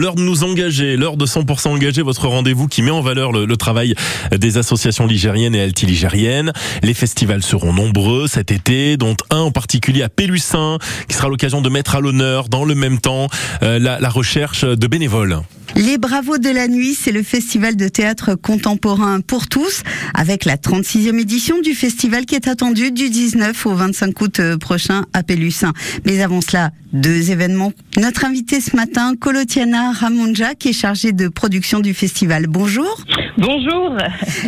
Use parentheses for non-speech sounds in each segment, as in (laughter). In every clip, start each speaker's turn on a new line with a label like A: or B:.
A: L'heure de nous engager, l'heure de 100% engager, votre rendez-vous qui met en valeur le, travail des associations ligériennes et altiligériennes. Les festivals seront nombreux cet été, dont un en particulier à Pélussin, qui sera l'occasion de mettre à l'honneur dans le même temps euh, la, la recherche de bénévoles.
B: Les Bravos de la Nuit, c'est le festival de théâtre contemporain pour tous, avec la 36e édition du festival qui est attendu du 19 au 25 août euh, prochain à Pélussin. Mais avant cela, deux événements. Notre invité ce matin, Colotiana Ramonja, qui est chargée de production du festival. Bonjour.
C: Bonjour.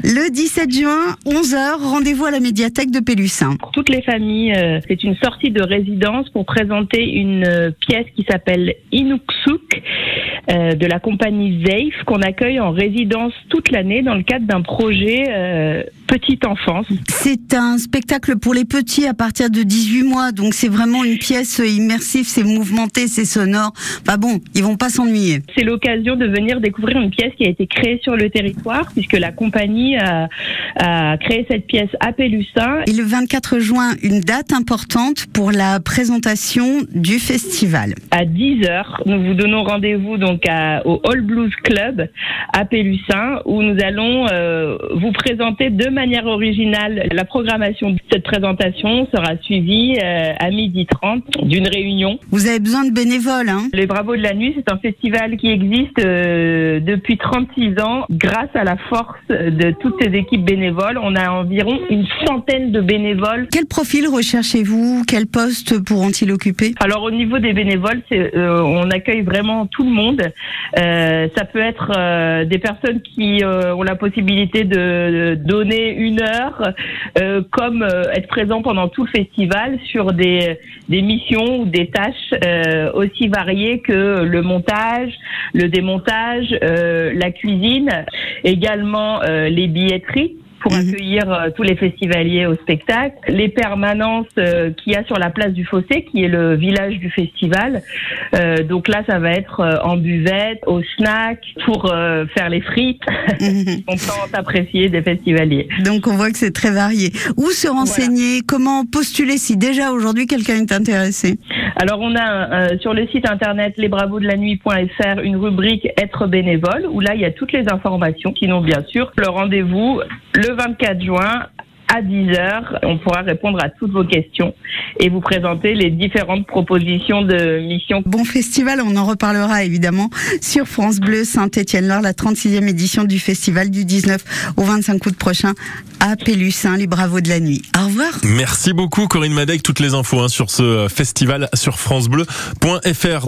B: Le 17 juin, 11h, rendez-vous à la médiathèque de Pélussin.
C: Pour toutes les familles, euh, c'est une sortie de résidence pour présenter une euh, pièce qui s'appelle Inuksuk euh, de la compagnie Zeif qu'on accueille en résidence toute l'année dans le cadre d'un projet petite enfance.
B: C'est un spectacle pour les petits à partir de 18 mois, donc c'est vraiment une pièce immersive, c'est mouvementé, c'est sonore. Enfin bon, ils vont pas s'ennuyer.
C: C'est l'occasion de venir découvrir une pièce qui a été créée sur le territoire puisque la compagnie a, a créé cette pièce à Pélussin.
B: Et le 24 juin, une date importante pour la présentation du festival.
C: À 10h, nous vous donnons rendez-vous donc à- au All Blues Club à Pélussin où nous allons euh, vous présenter de manière originale la programmation de cette présentation sera suivie euh, à 12h30 d'une réunion.
B: Vous avez besoin de bénévoles, hein
C: Les Bravos de la Nuit, c'est un festival qui existe euh, depuis 36 ans grâce à la force de toutes ces équipes bénévoles. On a environ une centaine de bénévoles
B: Quel profil recherchez-vous? Quel poste pourront-ils occuper?
C: Alors au niveau des bénévoles, euh, on accueille vraiment tout le monde. Euh, ça peut être euh, des personnes qui ont la possibilité de donner une heure, euh, comme euh, être présent pendant tout le festival sur des, missions ou des tâches euh, aussi variées que le montage, le démontage, euh, la cuisine, également les billetteries pour
B: Mhm.
C: accueillir euh, tous les festivaliers au spectacle, les permanences euh, qu'il y a sur la place du Fossé, qui est le village du festival. Euh, donc là, ça va être en buvette, au snack, pour faire les frites.
B: Mhm. (laughs)
C: On peut apprécier des festivaliers.
B: Donc on voit que c'est très varié. Où se renseigner? Comment postuler si déjà aujourd'hui quelqu'un est intéressé?
C: Alors on a euh, sur le site internet lesbravosdelanuit.fr une rubrique être bénévole où là il y a toutes les informations. Sinon bien sûr le rendez-vous le 24 juin à 10h, on pourra répondre à toutes vos questions et vous présenter les différentes propositions de missions.
B: Bon festival, on en reparlera évidemment sur France Bleu Saint-Étienne-Laure, la 36e édition du festival du 19 au 25 août prochain à Pélussin, les Bravos de la Nuit. Au revoir.
A: Merci beaucoup Corinne Madec, toutes les infos hein, sur ce festival sur francebleu.fr.